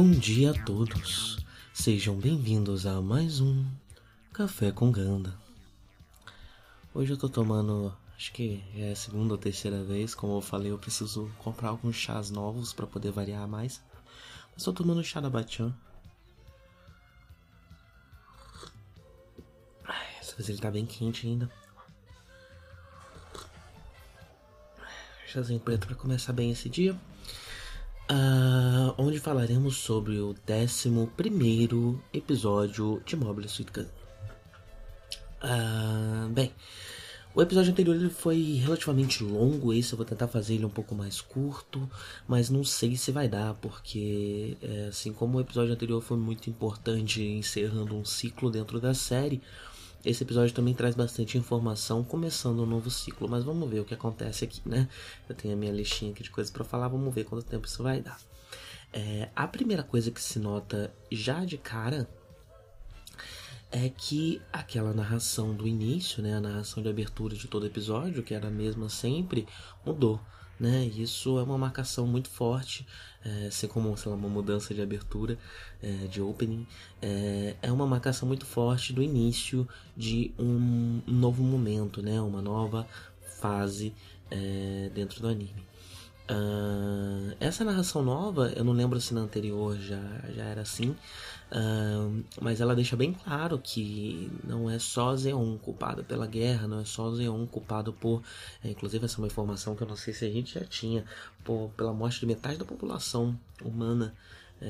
Bom dia a todos. Sejam bem-vindos a mais um Café com Ganda. Hoje eu tô tomando, acho que é a segunda ou terceira vez, como eu falei, eu preciso comprar alguns chás novos para poder variar mais. Mas tô tomando chá da Batian. Essa vez ele tá bem quente ainda. Chazinho preto para começar bem esse dia. Uh, onde falaremos sobre o 11 episódio de Mobile Suit Gun. Uh, bem, o episódio anterior ele foi relativamente longo, esse eu vou tentar fazer ele um pouco mais curto, mas não sei se vai dar, porque é, assim como o episódio anterior foi muito importante encerrando um ciclo dentro da série, esse episódio também traz bastante informação, começando um novo ciclo, mas vamos ver o que acontece aqui, né? Eu tenho a minha listinha aqui de coisas para falar, vamos ver quanto tempo isso vai dar. É, a primeira coisa que se nota já de cara é que aquela narração do início, né, a narração de abertura de todo episódio, que era a mesma sempre, mudou né? Isso é uma marcação muito forte, é, assim como sei lá, uma mudança de abertura, é, de opening, é, é uma marcação muito forte do início de um novo momento, né? Uma nova fase é, dentro do anime. Uh, essa narração nova, eu não lembro se na anterior já, já era assim, uh, mas ela deixa bem claro que não é só Zeon culpado pela guerra, não é só Zeon culpado por. É, inclusive, essa é uma informação que eu não sei se a gente já tinha, por, pela morte de metade da população humana, é,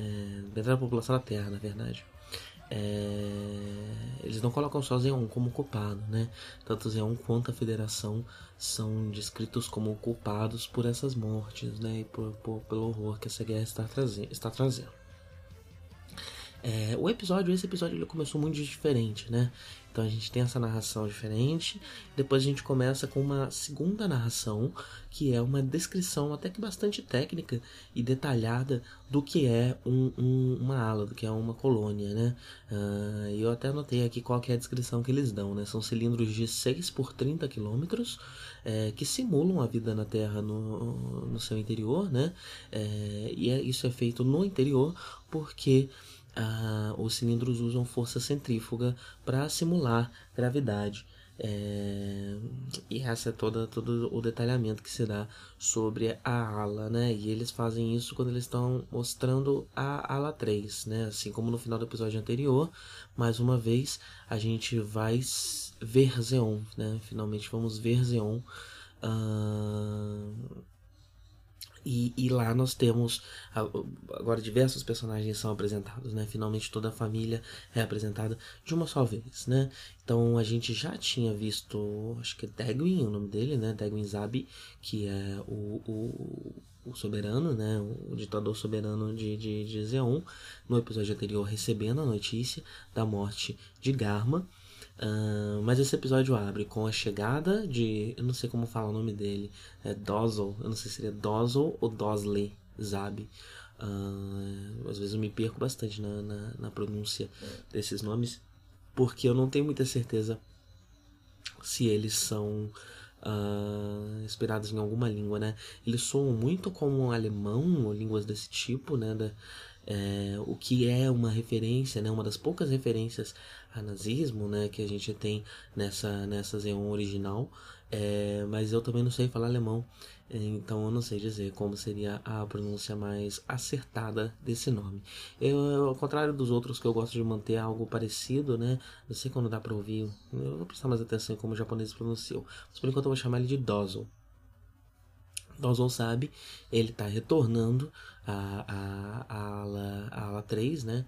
metade da população da Terra, na verdade. É, eles não colocam só Zeon como culpado, né? Tanto Zeon quanto a Federação são descritos como culpados por essas mortes, né? E por, por pelo horror que essa guerra está, está trazendo. É, o episódio, esse episódio, ele começou muito diferente, né? Então a gente tem essa narração diferente, depois a gente começa com uma segunda narração, que é uma descrição até que bastante técnica e detalhada do que é um, um, uma ala, do que é uma colônia, né? Uh, eu até anotei aqui qual é a descrição que eles dão, né? São cilindros de 6 por 30 quilômetros, é, que simulam a vida na Terra no, no seu interior, né? É, e é, isso é feito no interior porque ah, os cilindros usam força centrífuga para simular gravidade. É, e essa é toda todo o detalhamento que se dá sobre a ala, né? E eles fazem isso quando eles estão mostrando a ala 3, né? Assim como no final do episódio anterior, mais uma vez a gente vai ver Zeon, né? Finalmente vamos ver Zeon. Uh, e, e, lá nós temos agora diversos personagens são apresentados, né? Finalmente toda a família é apresentada de uma só vez, né? Então a gente já tinha visto, acho que é Degwin o nome dele, né? Degwin Zabi, que é o, o, o soberano, né? O ditador soberano de, de, de Zeon, no episódio anterior recebendo a notícia da morte de Garma. Uh, mas esse episódio abre com a chegada de. Eu não sei como falar o nome dele. É Dozzle. Eu não sei se seria Dozzle ou Dosley Zab. Uh, às vezes eu me perco bastante na, na, na, pronúncia desses nomes. Porque eu não tenho muita certeza se eles são uh, inspirados em alguma língua, né? Eles soam muito como alemão ou línguas desse tipo, né? Da, é, o que é uma referência, né, uma das poucas referências a nazismo né, que a gente tem nessa, nessa Xeon original, é, mas eu também não sei falar alemão, então eu não sei dizer como seria a pronúncia mais acertada desse nome. Eu, ao contrário dos outros que eu gosto de manter algo parecido, né, não sei quando dá para ouvir, eu vou prestar mais atenção em como o japonês pronunciou, mas por enquanto eu vou chamar ele de Dozo. Dawson sabe, ele está retornando a, a, a, ala, a ala 3, né?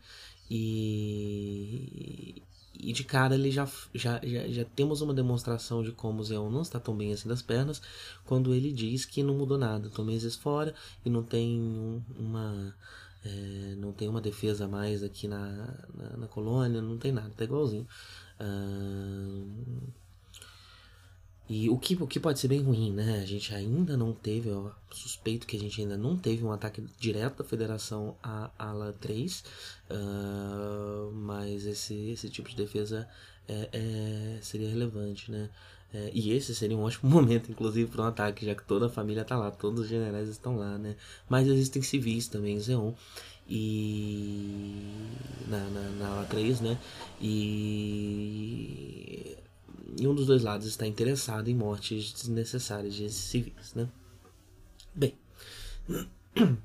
E, e de cara ele já, já, já, já, temos uma demonstração de como o Zeon não está tão bem assim das pernas, quando ele diz que não mudou nada, estão meses fora e não tem um, uma. É, não tem uma defesa mais aqui na, na, na colônia, não tem nada, tá igualzinho. Uh, e o que, o que pode ser bem ruim, né? A gente ainda não teve, eu suspeito que a gente ainda não teve um ataque direto da Federação à ala 3, uh, mas esse, esse tipo de defesa é, é, seria relevante, né? É, e esse seria um ótimo momento, inclusive, para um ataque, já que toda a família está lá, todos os generais estão lá, né? Mas existem civis também Zeon. e na, na, na aula 3, né? E, e um dos dois lados está interessado em mortes desnecessárias de civis, né? Bem,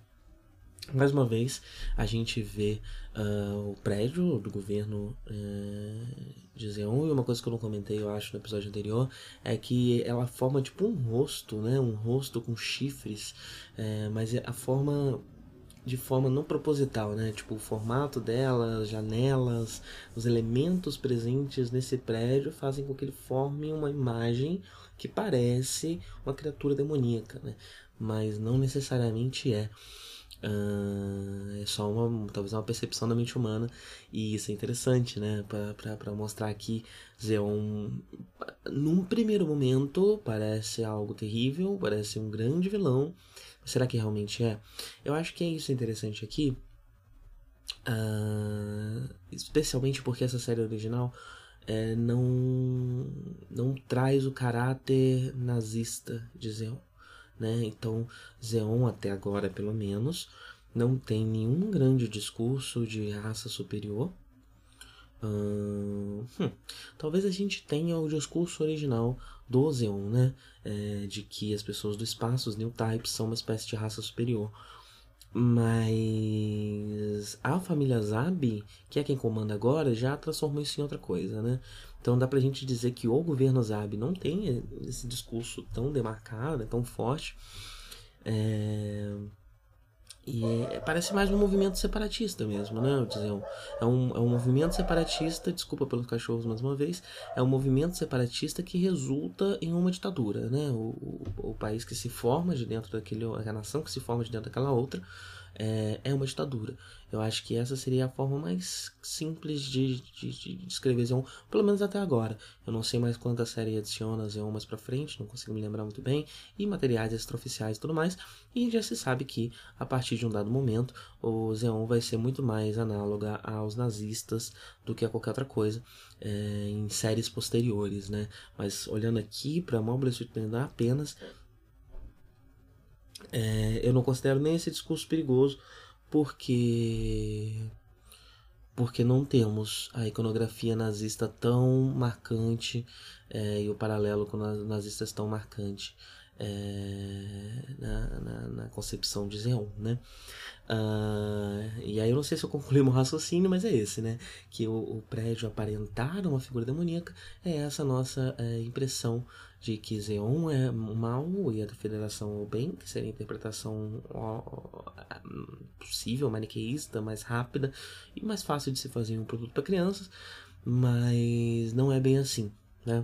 mais uma vez a gente vê uh, o prédio do governo uh, de Zeon e uma coisa que eu não comentei, eu acho, no episódio anterior, é que ela forma tipo um rosto, né? Um rosto com chifres, uh, mas a forma de forma não proposital, né? Tipo, o formato dela, as janelas, os elementos presentes nesse prédio fazem com que ele forme uma imagem que parece uma criatura demoníaca, né? Mas não necessariamente é. Uh, é só uma, talvez uma percepção da mente humana e isso é interessante, né? Para mostrar que Zeon, num primeiro momento, parece algo terrível, parece um grande vilão, Será que realmente é? Eu acho que é isso interessante aqui. Uh, especialmente porque essa série original é, não, não traz o caráter nazista de Zeon. Né? Então, Zeon, até agora pelo menos, não tem nenhum grande discurso de raça superior. Uh, hum, talvez a gente tenha o discurso original do Zeon, né? É, de que as pessoas do espaço, os New Types, são uma espécie de raça superior. Mas a família Zabi, que é quem comanda agora, já transformou isso em outra coisa, né? Então dá pra gente dizer que o governo Zabi não tem esse discurso tão demarcado, tão forte. É e é, parece mais um movimento separatista mesmo, né? Dizer, é, um, é um movimento separatista, desculpa pelos cachorros mais uma vez, é um movimento separatista que resulta em uma ditadura, né? O, o, o país que se forma de dentro daquele, a nação que se forma de dentro daquela outra, é, é uma ditadura. Eu acho que essa seria a forma mais simples de, de, de descrever Zeon, pelo menos até agora. Eu não sei mais quanta série adiciona Zeon mais pra frente, não consigo me lembrar muito bem, e materiais extraoficiais e tudo mais, e já se sabe que, a partir de um dado momento, o Zeon vai ser muito mais análoga aos nazistas do que a qualquer outra coisa é, em séries posteriores, né? Mas olhando aqui para Mobile Suit apenas é, eu não considero nem esse discurso perigoso, porque porque não temos a iconografia nazista tão marcante é, e o paralelo com os nazistas tão marcante é, na, na, na, concepção de Zeon, né? Uh, e aí eu não sei se eu concluí meu raciocínio, mas é esse, né? Que o, o prédio aparentar uma figura demoníaca é essa nossa é, impressão de que Zeon é o mal e a Federação o bem, que seria a interpretação possível, maniqueísta, mais rápida e mais fácil de se fazer um produto para crianças, mas não é bem assim, né?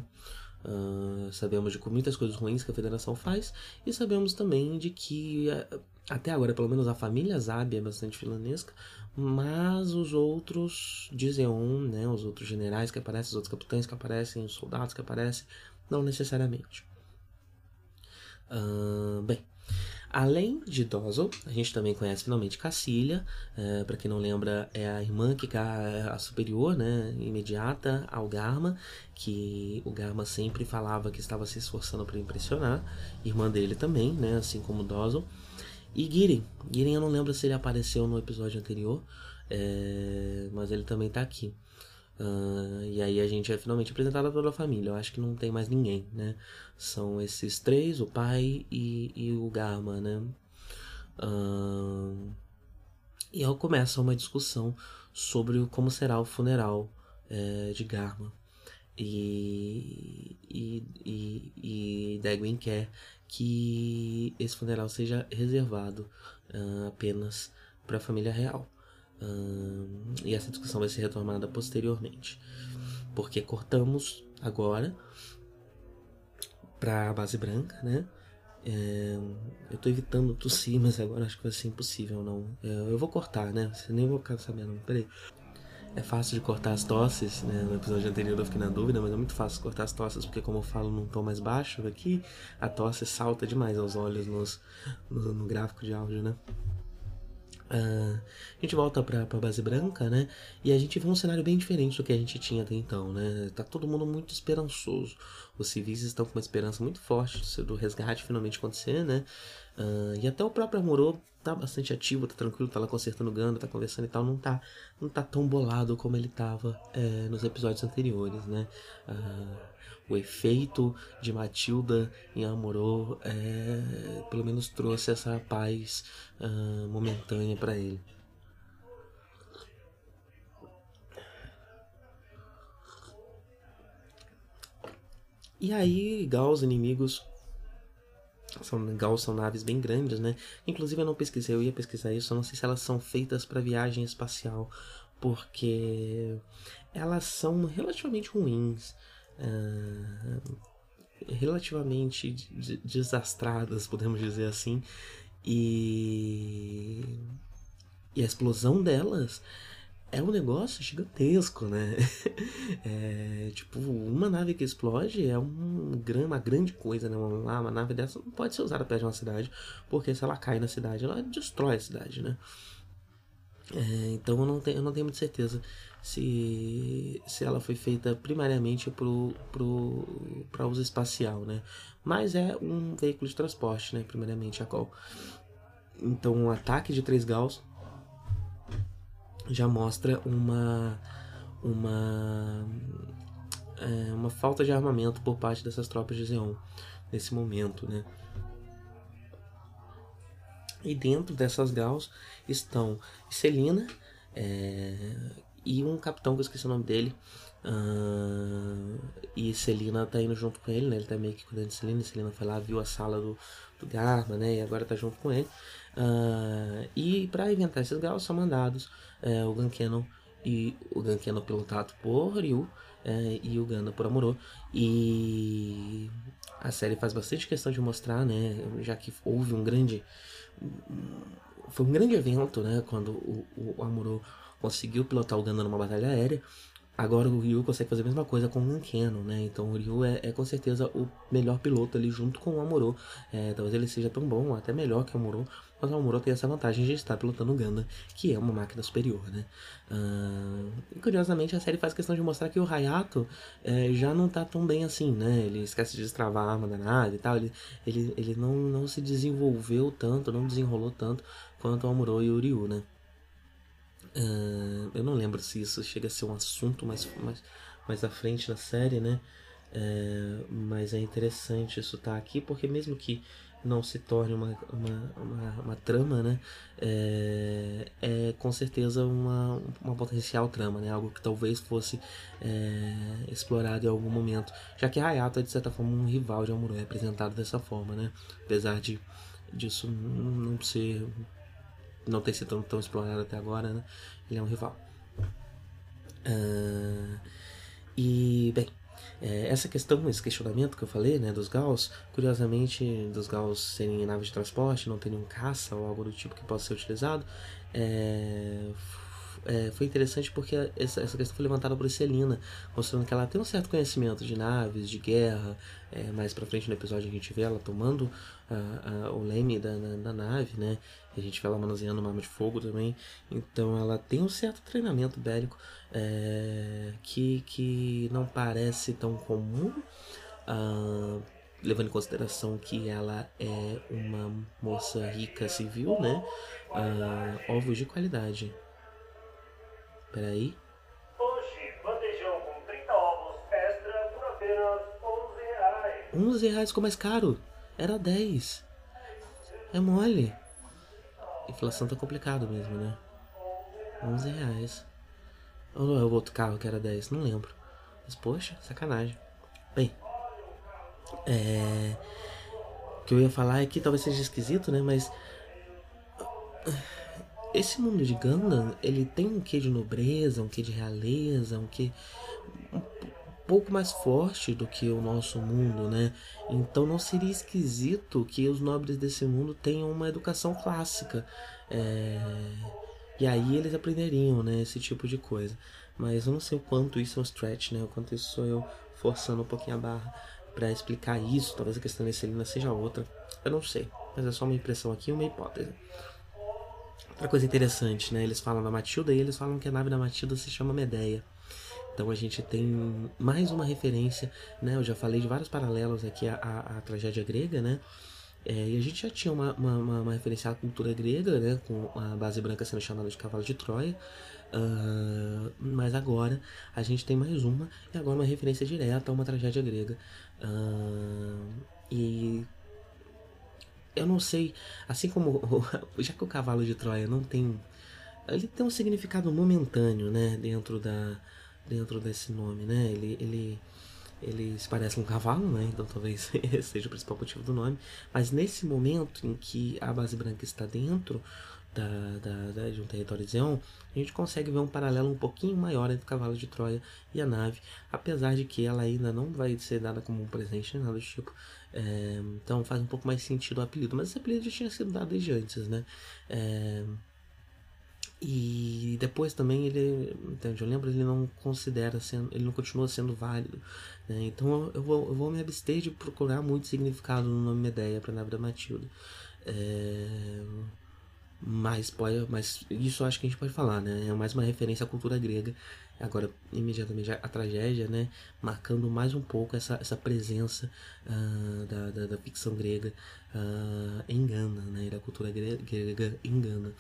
Uh, sabemos de muitas coisas ruins que a federação faz e sabemos também de que uh, até agora pelo menos a família Zabi é bastante filanesca mas os outros de Zeon, né, os outros generais que aparecem, os outros capitães que aparecem, os soldados que aparecem, não necessariamente. Uh, bem, Além de Dozel, a gente também conhece finalmente Cacilha, é, para quem não lembra, é a irmã que é a superior, né, imediata ao Garma, que o Garma sempre falava que estava se esforçando para impressionar, irmã dele também, né, assim como Dozel. E Girin, Girin eu não lembro se ele apareceu no episódio anterior, é, mas ele também está aqui. Uh, e aí a gente é finalmente apresentado a toda a família. Eu acho que não tem mais ninguém, né? São esses três, o pai e, e o Garma, né? Uh, e aí começa uma discussão sobre como será o funeral é, de Garma. E, e, e, e quer que esse funeral seja reservado uh, apenas para a família real e essa discussão vai ser retomada posteriormente. Porque cortamos agora para a base branca, né? É, eu tô evitando tossir, mas agora acho que vai ser impossível, não. É, eu vou cortar, né? Você nem vou ficar sabendo, peraí. É fácil de cortar as tosses, né? No episódio anterior eu fiquei na dúvida, mas é muito fácil cortar as tosses, porque como eu falo num tom mais baixo aqui, a tosse salta demais aos olhos nos, no, no gráfico de áudio, né? Uh, a gente volta para a base branca, né? E a gente vê um cenário bem diferente do que a gente tinha até então, né? Tá todo mundo muito esperançoso. Os civis estão com uma esperança muito forte do resgate finalmente acontecer, né? Uh, e até o próprio Amorô tá bastante ativo, tá tranquilo, tá lá consertando Ganda, tá conversando e tal, não tá, não tá tão bolado como ele tava é, nos episódios anteriores, né? Uh, o efeito de Matilda em Amorô é, pelo menos trouxe essa paz uh, momentânea para ele. E aí, Gauss, inimigos são, Gauss são naves bem grandes, né? Inclusive eu não pesquisei, eu ia pesquisar isso, eu não sei se elas são feitas para viagem espacial, porque elas são relativamente ruins, uh, relativamente desastradas, podemos dizer assim, e, e a explosão delas é um negócio gigantesco, né? É, tipo, uma nave que explode é um, uma grande coisa, né? Uma, uma nave dessa não pode ser usada perto de uma cidade, porque se ela cai na cidade, ela destrói a cidade, né? É, então eu não, tenho, eu não tenho muita certeza se, se ela foi feita primariamente para pro, uso espacial, né? Mas é um veículo de transporte, né? Primariamente a qual. Então um ataque de 3 Gauss já mostra uma uma é, uma falta de armamento por parte dessas tropas de Zeon nesse momento, né? E dentro dessas Gauss estão Celina é, e um capitão que eu esqueci o nome dele. Uh, e Celina tá indo junto com ele, né? Ele tá meio que cuidando de Celina. Celina foi lá, viu a sala do, do Garma, né? E agora tá junto com ele. Uh, e para inventar esses graus são mandados uh, o Gankeno e o Gankeno pilotado por Ryu uh, e o Ganda por Amuro. E a série faz bastante questão de mostrar, né? Já que houve um grande. Foi um grande evento, né? Quando o, o Amuro conseguiu pilotar o Ganda numa batalha aérea. Agora o Ryu consegue fazer a mesma coisa com o Ankeno, né? Então o Ryu é, é, com certeza o melhor piloto ali junto com o Amuro. É, talvez ele seja tão bom, até melhor que o Amuro, mas o Amuro tem essa vantagem de estar pilotando o Ganda, que é uma máquina superior, né? Uh, curiosamente a série faz questão de mostrar que o Hayato é, já não tá tão bem assim, né? Ele esquece de destravar a arma da nave e tal, ele, ele, ele não, não se desenvolveu tanto, não desenrolou tanto quanto o Amuro e o Ryu, né? Uh, eu não lembro se isso chega a ser um assunto mais, mais, mais à frente na série, né? Uh, mas é interessante isso estar tá aqui, porque mesmo que não se torne uma, uma, uma, uma trama, né? É, é, com certeza uma, uma potencial trama, né? Algo que talvez fosse é, explorado em algum momento. Já que Hayato é de certa forma um rival de Amuro, é apresentado dessa forma, né? Apesar de disso não ser não ter sido tão, tão explorado até agora, né? Ele é um rival. Uh, e, bem, é, essa questão, esse questionamento que eu falei, né, dos Gauss, curiosamente, dos Gauss serem naves de transporte, não terem um caça ou algo do tipo que possa ser utilizado, é, é, foi interessante porque essa, essa questão foi levantada por Celina, mostrando que ela tem um certo conhecimento de naves, de guerra. É, mais pra frente no episódio a gente vê ela tomando a, a, o leme da, da, da, nave, né? A gente vê ela manuseando uma arma de fogo também. Então ela tem um certo treinamento bélico é, que, que não parece tão comum. Uh, levando em consideração que ela é uma moça rica civil, né? Uh, ovos de qualidade. Peraí. Hoje, bandejão com 30 ovos extra por apenas 11 reais. 11 reais ficou mais caro. Era 10. É mole. Inflação tá complicado mesmo, né? 11 reais. Ou é o outro carro que era 10? Não lembro. Mas, poxa, sacanagem. Bem, é... O que eu ia falar é que talvez seja esquisito, né? Mas esse mundo de Gundam, ele tem um quê de nobreza, um quê de realeza, um quê um pouco mais forte do que o nosso mundo, né? Então não seria esquisito que os nobres desse mundo tenham uma educação clássica. É... E aí eles aprenderiam, né, esse tipo de coisa. Mas eu não sei o quanto isso é um stretch, né? O quanto isso sou eu forçando um pouquinho a barra para explicar isso. Talvez a questão da Celina seja outra. Eu não sei. Mas é só uma impressão aqui, uma hipótese. Outra coisa interessante, né? Eles falam da Matilda e eles falam que a nave da Matilda se chama Medeia. Então a gente tem mais uma referência, né? Eu já falei de vários paralelos aqui à, à, à tragédia grega, né? É, e a gente já tinha uma, uma, uma, uma, referência à cultura grega, né, com a base branca sendo chamada de cavalo de Troia. Uh, mas agora a gente tem mais uma, e agora uma referência direta a uma tragédia grega. Uh, e eu não sei, assim como já que o cavalo de Troia não tem ele tem um significado momentâneo, né, dentro da dentro desse nome, né? Ele ele ele se parece um cavalo, né? Então talvez seja o principal motivo do nome. Mas nesse momento em que a base branca está dentro da, da, da, de um território de Zeon, a gente consegue ver um paralelo um pouquinho maior entre o cavalo de Troia e a nave, apesar de que ela ainda não vai ser dada como um presente nada do tipo. É, então faz um pouco mais sentido o apelido, mas esse apelido já tinha sido dado desde antes, né? É, e depois também ele, entende? Eu lembro, ele não considera sendo, ele não continua sendo válido. Né? Então eu vou, eu vou me abster de procurar muito significado no nome Medeia para nave da Matilda. É, mas, pode, mas isso acho que a gente pode falar, né? É mais uma referência à cultura grega. Agora, imediatamente, a tragédia, né? Marcando mais um pouco essa, essa presença uh, da, da, da, ficção grega uh, engana, né? Da cultura grega, grega engana.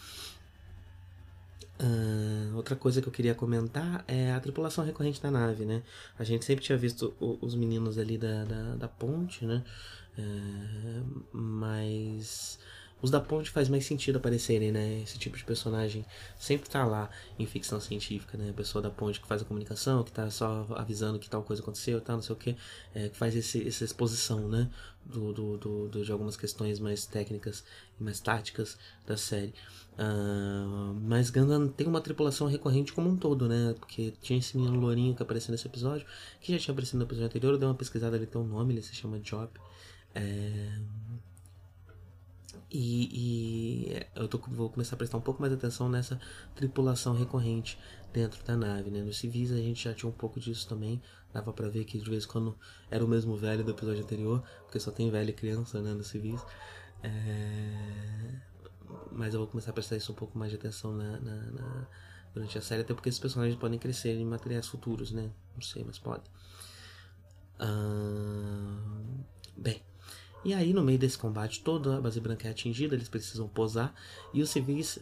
Uh, outra coisa que eu queria comentar é a tripulação recorrente da nave, né? A gente sempre tinha visto o, os meninos ali da, da, da ponte, né? Uh, mas os da ponte faz mais sentido aparecerem, né? Esse tipo de personagem sempre tá lá em ficção científica, né? A pessoa da ponte que faz a comunicação, que tá só avisando que tal coisa aconteceu, tal, não sei o que, é, que faz esse, essa exposição, né? Do, do, do, do, de algumas questões mais técnicas e mais táticas da série. Uh, mas Gundam tem uma tripulação recorrente como um todo, né? Porque tinha esse menino lourinho que apareceu nesse episódio, que já tinha aparecido no episódio anterior, eu dei uma pesquisada, ele tem um nome, ele se chama Job. É e, e eu tô, vou começar a prestar um pouco mais atenção nessa tripulação recorrente dentro da nave, né? Nos civis a gente já tinha um pouco disso também. Dava pra ver que de vez em quando era o mesmo velho do episódio anterior, porque só tem velho e criança, né, nos civis. É... Mas eu vou começar a prestar isso um pouco mais de atenção na, na, na... durante a série, até porque esses personagens podem crescer em materiais futuros, né? Não sei, mas podem. Bem, e aí, no meio desse combate, toda a base branca é atingida, eles precisam posar e os civis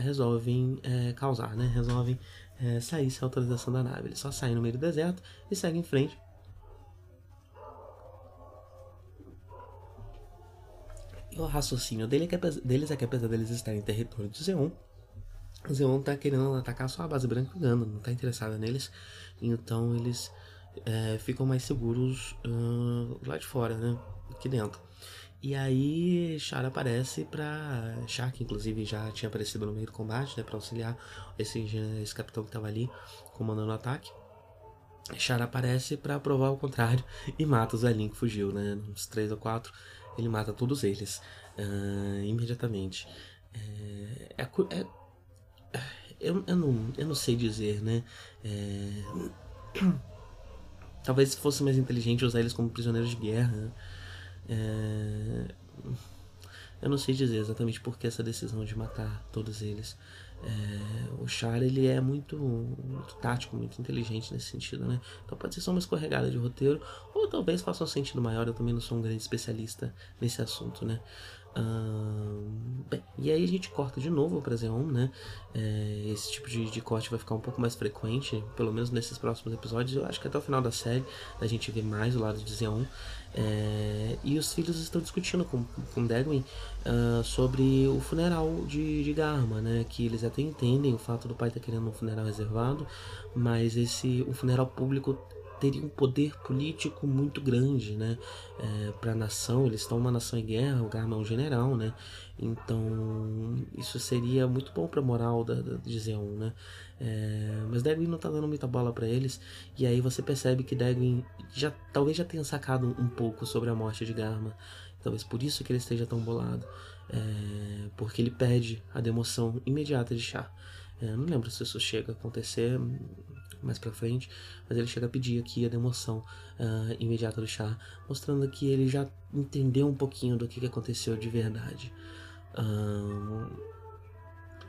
resolvem é, causar, né? Resolvem é, sair sem autorização da nave. Eles só saem no meio do deserto e seguem em frente. E o raciocínio dele é que, deles é que, apesar deles estarem em território de Zeon, Zeon tá querendo atacar só a base branca jogando, não tá interessada neles. Então eles é, ficam mais seguros uh, lá de fora, né? Aqui dentro. E aí Char aparece pra. Char, que inclusive já tinha aparecido no meio do combate, né? Pra auxiliar esse, esse capitão que tava ali comandando o ataque. Char aparece para provar o contrário e mata o Zelin que fugiu, né? Uns três ou quatro, ele mata todos eles uh, imediatamente. É, é, é, eu, eu, não, eu não sei dizer, né? É, talvez fosse mais inteligente usar eles como prisioneiros de guerra. Né? É... Eu não sei dizer exatamente por que essa decisão de matar todos eles. É... O Char ele é muito, muito tático, muito inteligente nesse sentido, né? Então pode ser só uma escorregada de roteiro, ou talvez faça um sentido maior. Eu também não sou um grande especialista nesse assunto, né? bem, e aí a gente corta de novo para Xeon, né? É, esse tipo de, de, corte vai ficar um pouco mais frequente, pelo menos nesses próximos episódios. Eu acho que até o final da série a gente vê mais o lado de Xeon. É, e os filhos estão discutindo com, com Dagwin uh, sobre o funeral de, de Garma, né? Que eles até entendem o fato do pai estar tá querendo um funeral reservado, mas esse um funeral público teria um poder político muito grande, né, é, para a nação. Eles estão uma nação em guerra, o Garma é um general, né, então isso seria muito bom para a moral da, da, de Zeon, né. É, mas Dagwin não tá dando muita bola para eles e aí você percebe que Dagwin já talvez já tenha sacado um, um pouco sobre a morte de Garma. Talvez por isso que ele esteja tão bolado, é, porque ele pede a demoção imediata de Chá. É, não lembro se isso chega a acontecer, mais pra frente, mas ele chega a pedir aqui a demoção uh, imediata do chá, mostrando que ele já entendeu um pouquinho do que, que aconteceu de verdade. Uh,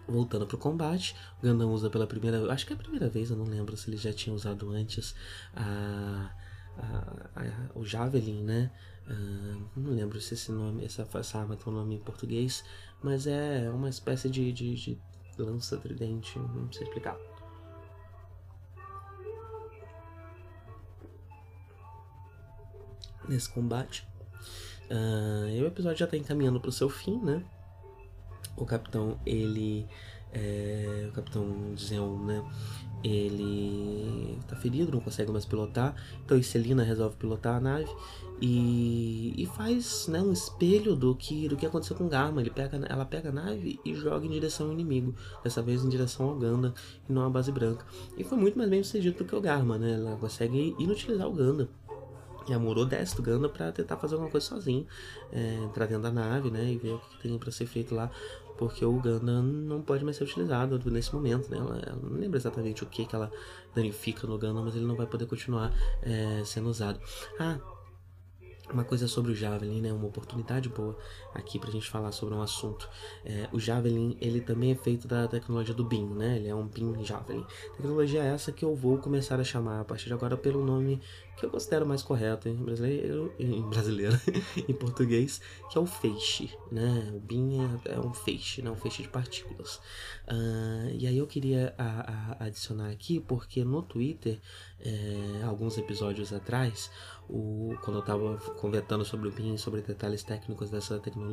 voltando pro combate, Gundam usa pela primeira acho que é a primeira vez, eu não lembro se ele já tinha usado antes a, a a, o Javelin, né? Uh, não lembro se esse nome, essa, essa arma tem um nome em português, mas é uma espécie de, de, de lança tridente, não sei explicar. Nesse combate. Uh, e o episódio já está encaminhando para o seu fim, né? O capitão, ele. É, o capitão Zeon, né? Ele tá ferido, não consegue mais pilotar. Então Celina resolve pilotar a nave e, e faz né, um espelho do que, do que aconteceu com Garma. Ele pega, ela pega a nave e joga em direção ao inimigo, dessa vez em direção ao Ganda e não à base branca. E foi muito mais bem sucedido do que o Garma, né? Ela consegue inutilizar o Ganda. E a Moro desce do Ganda pra tentar fazer alguma coisa sozinho, é, entrar dentro da nave, né? E ver o que, tem para ser feito lá porque o Gundam não pode mais ser utilizado nesse momento, né? Ela, ela não lembra exatamente o que, que ela danifica no Gundam, mas ele não vai poder continuar é, sendo usado. Ah, uma coisa sobre o Javelin, né? Uma oportunidade boa aqui pra gente falar sobre um assunto. É, o Javelin, ele também é feito da tecnologia do BIM, né? Ele é um BIM Javelin. Tecnologia essa que eu vou começar a chamar a partir de agora pelo nome que eu considero mais correto em brasileiro, em, brasileiro, em português, que é o feixe, né? O BIM é, é um feixe, né? Um feixe de partículas. Uh, e aí eu queria a, a adicionar aqui, porque no Twitter, é, alguns episódios atrás, o, quando eu estava conversando sobre o BIM, sobre detalhes técnicos dessa tecnologia,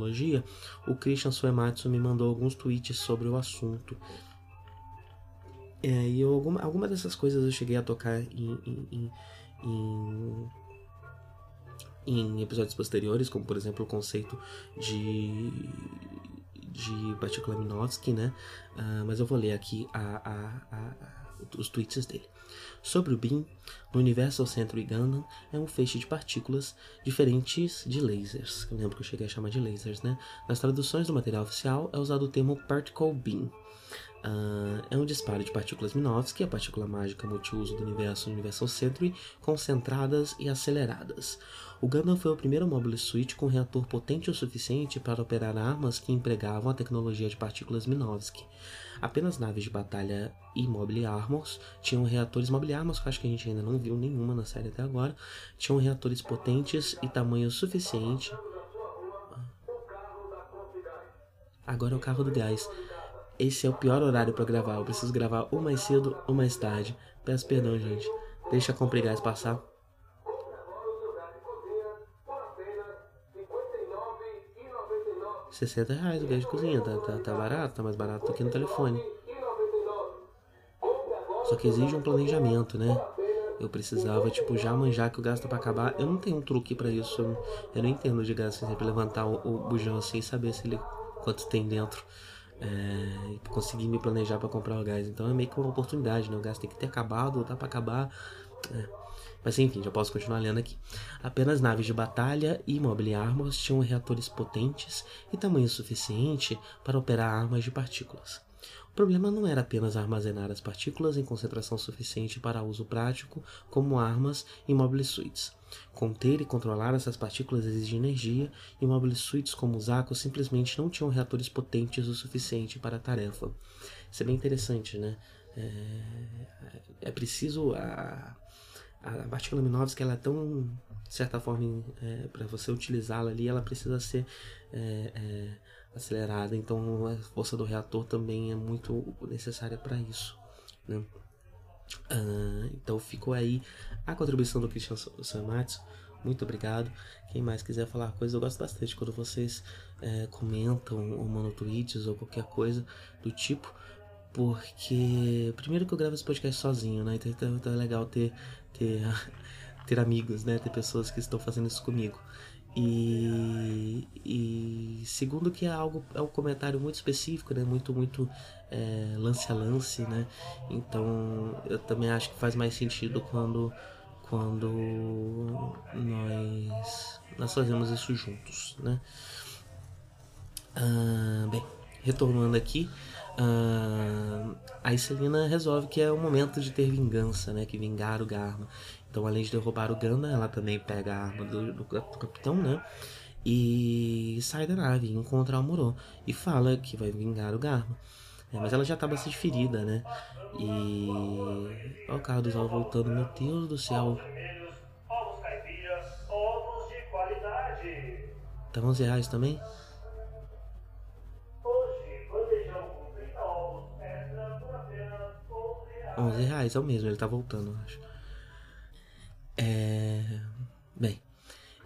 o Christian Suematsu me mandou alguns tweets sobre o assunto. É, e eu, alguma, alguma dessas coisas eu cheguei a tocar em, em, em, em, episódios posteriores, como por exemplo o conceito de, de Minovsky, né? Uh, mas eu vou ler aqui a, a, a, os tweets dele. Sobre o BIM, no Universal Century Gundam é um feixe de partículas diferentes de lasers. Eu lembro que eu cheguei a chamar de lasers, né? Nas traduções do material oficial é usado o termo Particle Beam. Uh, é um disparo de partículas Minovsky, a partícula mágica multiuso do universo Universal Century, concentradas e aceleradas. O Gundam foi o primeiro Mobile Suit com reator potente o suficiente para operar armas que empregavam a tecnologia de partículas Minovsky. Apenas naves de batalha e Mobile Armors tinham reatores Mobile Armors, que acho que a gente ainda não viu nenhuma na série até agora, tinham reatores potentes e tamanho suficiente. Agora é o carro do gás. Esse é o pior horário para gravar. Eu preciso gravar ou mais cedo ou mais tarde. Peço perdão, gente. Deixa a compra gás passar. 60 reais o gás de cozinha, tá, tá, tá barato, tá mais barato do que no telefone. Só que exige um planejamento, né? Eu precisava, tipo, já manjar que o gás tá pra acabar. Eu não tenho um truque para isso. Eu não entendo de gás, assim, sempre levantar o, o bujão assim e saber se ele, quanto tem dentro. É, conseguir me planejar para comprar o gás. Então é meio que uma oportunidade, né? O gás tem que ter acabado, tá pra acabar. É. Mas enfim, já posso continuar lendo aqui. Apenas naves de batalha e Mobile Armors tinham reatores potentes e tamanho suficiente para operar armas de partículas. O problema não era apenas armazenar as partículas em concentração suficiente para uso prático, como armas e mobile suites. Conter e controlar essas partículas exige energia, e mobile suites como os Akos simplesmente não tinham reatores potentes o suficiente para a tarefa. Isso é bem interessante, né? É, é preciso a, a partícula Minovsky ela é tão, de certa forma, é, para você utilizá-la ali, ela precisa ser é, é, acelerada. Então a força do reator também é muito necessária para isso. Né? Ah, então ficou aí a contribuição do Christian Samatsu. Muito obrigado. Quem mais quiser falar coisas, eu gosto bastante quando vocês é, comentam ou mandam tweets ou qualquer coisa do tipo porque primeiro que eu gravo esse podcast sozinho, né? Então, então, então é legal ter ter, ter amigos, né? Ter pessoas que estão fazendo isso comigo. E, e segundo que é algo é um comentário muito específico, né? Muito muito é, lance a lance, né? Então eu também acho que faz mais sentido quando quando nós nós fazemos isso juntos, né? Ah, bem, retornando aqui, Uh, a Celina resolve que é o momento de ter vingança, né? Que vingar o Garma. Então, além de derrubar o Ganda, ela também pega a arma do, do, do capitão, né? E sai da nave, encontra o Muro e fala que vai vingar o Garma. É, mas ela já tá bastante ferida, né? E. Olha o carro do Zal voltando, meu Deus do céu. Tá 11 reais também? Hoje, bandejão com 30 ovos extra por apenas 11 reais. 11 reais, é o mesmo, ele tá voltando, acho. É. Bem,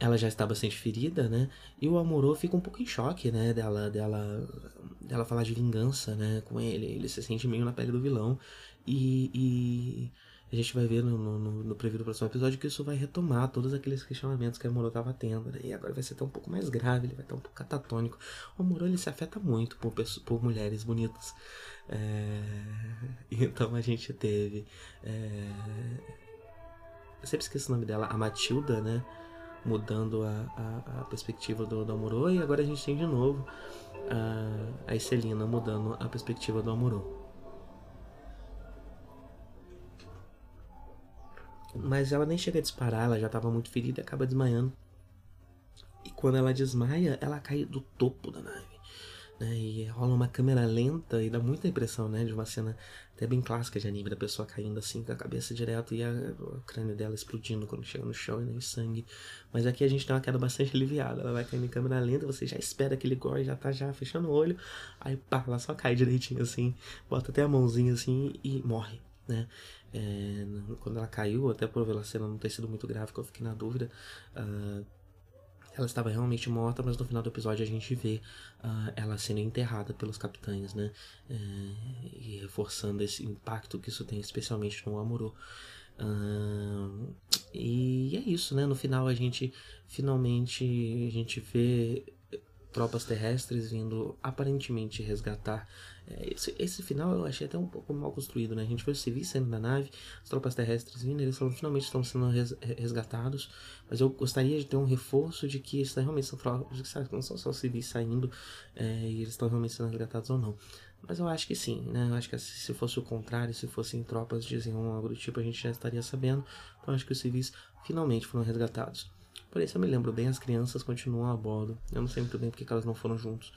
ela já está bastante ferida, né? E o Amorô fica um pouco em choque, né? Dela, dela, dela falar de vingança, né? Com ele. Ele se sente meio na pele do vilão. E, e a gente vai ver no, no, no preview do próximo episódio que isso vai retomar todos aqueles questionamentos que o Amorô estava tendo. Né? E agora vai ser até um pouco mais grave, ele vai estar um pouco catatônico. O Amorô ele se afeta muito por, por mulheres bonitas. É... Então a gente teve. É... Eu sempre esqueço o nome dela, a Matilda, né? Mudando a, a, a perspectiva do, do Amorô. E agora a gente tem de novo a, a Escelina mudando a perspectiva do Amorô. Mas ela nem chega a disparar, ela já estava muito ferida e acaba desmaiando. E quando ela desmaia, ela cai do topo da nave. Né? E rola uma câmera lenta e dá muita impressão, né? De uma cena até bem clássica de anime, da pessoa caindo assim com a cabeça direto e a, o crânio dela explodindo quando chega no chão e nem sangue. Mas aqui a gente tem uma queda bastante aliviada. Ela vai caindo em câmera lenta, você já espera aquele gore, já tá já fechando o olho. Aí pá, ela só cai direitinho assim, bota até a mãozinha assim e morre. Né? É, quando ela caiu, até por a cena não ter sido muito grave, que eu fiquei na dúvida. Uh, ela estava realmente morta, mas no final do episódio a gente vê uh, ela sendo enterrada pelos capitães, né? É, e reforçando esse impacto que isso tem, especialmente no Amorô. Uh, e é isso, né? No final a gente finalmente a gente vê tropas terrestres vindo aparentemente resgatar. É, esse, esse, final eu achei até um pouco mal construído, né? A gente vê os civis saindo da nave, as tropas terrestres vindo, eles finalmente estão sendo res, resgatados, mas eu gostaria de ter um reforço de que isso realmente são tropas, que não são só civis saindo é, e eles estão realmente sendo resgatados ou não. Mas eu acho que sim, né? Eu acho que se fosse o contrário, se fossem tropas diziam algo do tipo, a gente já estaria sabendo. Então acho que os civis finalmente foram resgatados. Por isso eu me lembro bem, as crianças continuam a bordo. Eu não sei muito bem porque elas não foram juntos.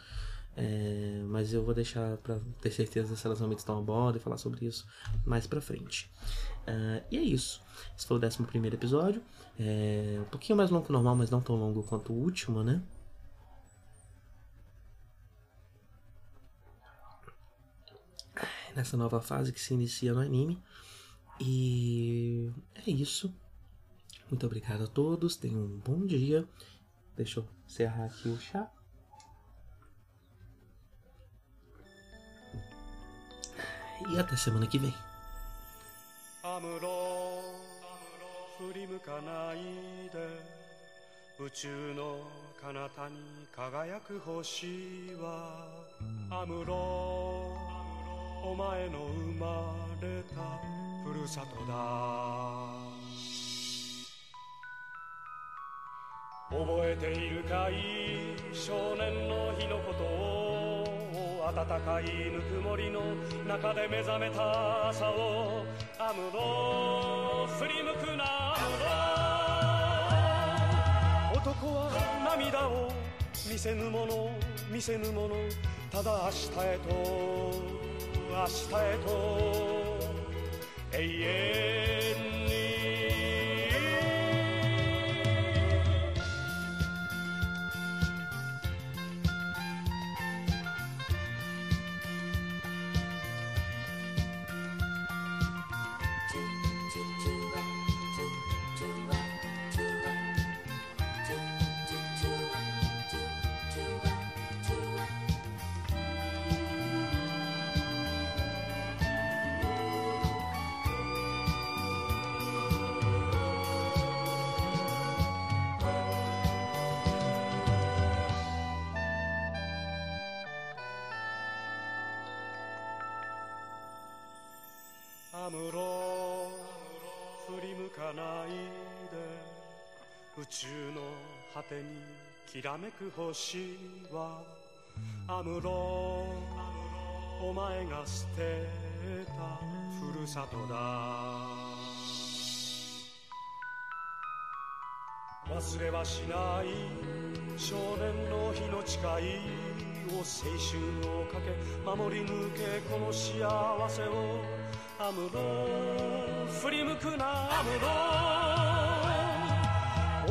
É, mas eu vou deixar para ter certeza se elas realmente estão a bordo e falar sobre isso mais pra frente. Uh, e é isso. Esse foi o 11 episódio. É, um pouquinho mais longo que o normal, mas não tão longo quanto o último, né? Nessa nova fase que se inicia no anime. E é isso. Muito obrigado a todos, tenham um bom dia. Deixa eu encerrar aqui o chá. E até semana que vem. 振り向かないで宇宙の彼方に輝く星はアムロお前の生まれたふるさとだ覚えているかい少年の日のことを暖かいぬくもりの中で目覚めた朝をアムロ振り向くな男は涙を見せぬもの見せぬもの。ただ明日へと明日へと。永遠 to てにきらめく星はアムロお前が捨てたふるさとだ。忘れはしない少年の日の誓いを青春をかけ守り抜けこの幸せをアムロ振り向くなアムロ。